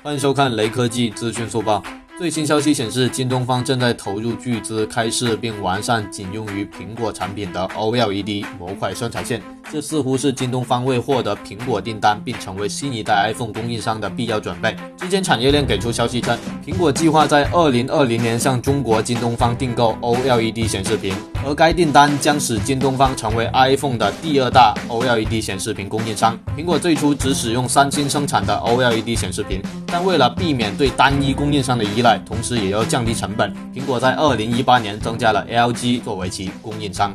欢迎收看雷科技资讯速报。最新消息显示，京东方正在投入巨资开设并完善仅用于苹果产品的 OLED 模块生产线。这似乎是京东方为获得苹果订单并成为新一代 iPhone 供应商的必要准备。之前产业链给出消息称，苹果计划在2020年向中国京东方订购 OLED 显示屏，而该订单将使京东方成为 iPhone 的第二大 OLED 显示屏供应商。苹果最初只使用三星生产的 OLED 显示屏，但为了避免对单一供应商的依赖，同时也要降低成本，苹果在2018年增加了 LG 作为其供应商。